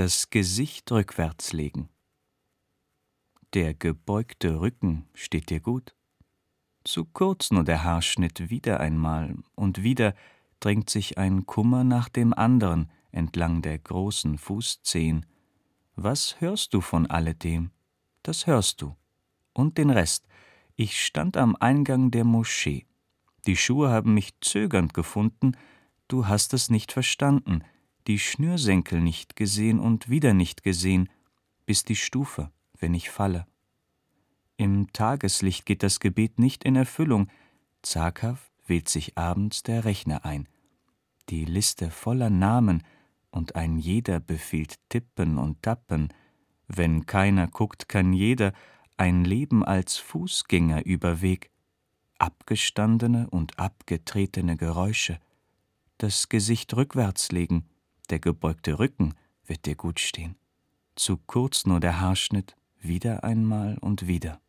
das Gesicht rückwärts legen. Der gebeugte Rücken steht dir gut. Zu kurz nur der Haarschnitt wieder einmal, und wieder drängt sich ein Kummer nach dem andern entlang der großen Fußzehen. Was hörst du von alledem? Das hörst du. Und den Rest. Ich stand am Eingang der Moschee. Die Schuhe haben mich zögernd gefunden, du hast es nicht verstanden, die Schnürsenkel nicht gesehen und wieder nicht gesehen, bis die Stufe, wenn ich falle. Im Tageslicht geht das Gebet nicht in Erfüllung, zaghaft wählt sich abends der Rechner ein. Die Liste voller Namen, und ein jeder befiehlt Tippen und Tappen. Wenn keiner guckt, kann jeder ein Leben als Fußgänger über Weg. Abgestandene und abgetretene Geräusche. Das Gesicht rückwärts legen, der gebeugte Rücken wird dir gut stehen. Zu kurz nur der Haarschnitt, wieder einmal und wieder.